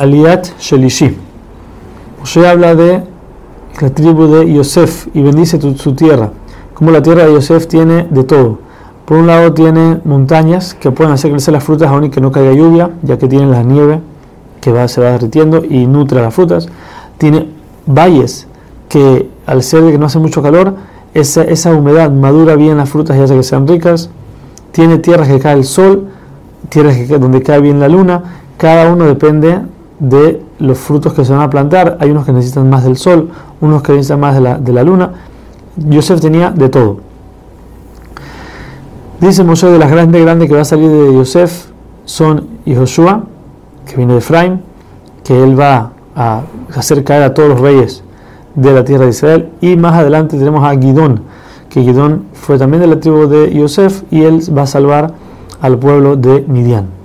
Aliat Shelishi. Moshe habla de la tribu de Yosef y bendice su tierra. Como la tierra de Yosef tiene de todo. Por un lado tiene montañas que pueden hacer crecer las frutas aún y que no caiga lluvia, ya que tienen la nieve que va, se va derritiendo y nutre las frutas. Tiene valles que al ser de que no hace mucho calor, esa, esa humedad madura bien las frutas y hace que sean ricas. Tiene tierras que cae el sol, tierras que, donde cae bien la luna. Cada uno depende de los frutos que se van a plantar. Hay unos que necesitan más del sol, unos que necesitan más de la, de la luna. Yosef tenía de todo. Dice Moshe de las grandes grandes que va a salir de Yosef son Yehoshua, que viene de Efraín, que él va a hacer caer a todos los reyes de la tierra de Israel. Y más adelante tenemos a Gidón, que Gidón fue también de la tribu de Yosef y él va a salvar al pueblo de Midian.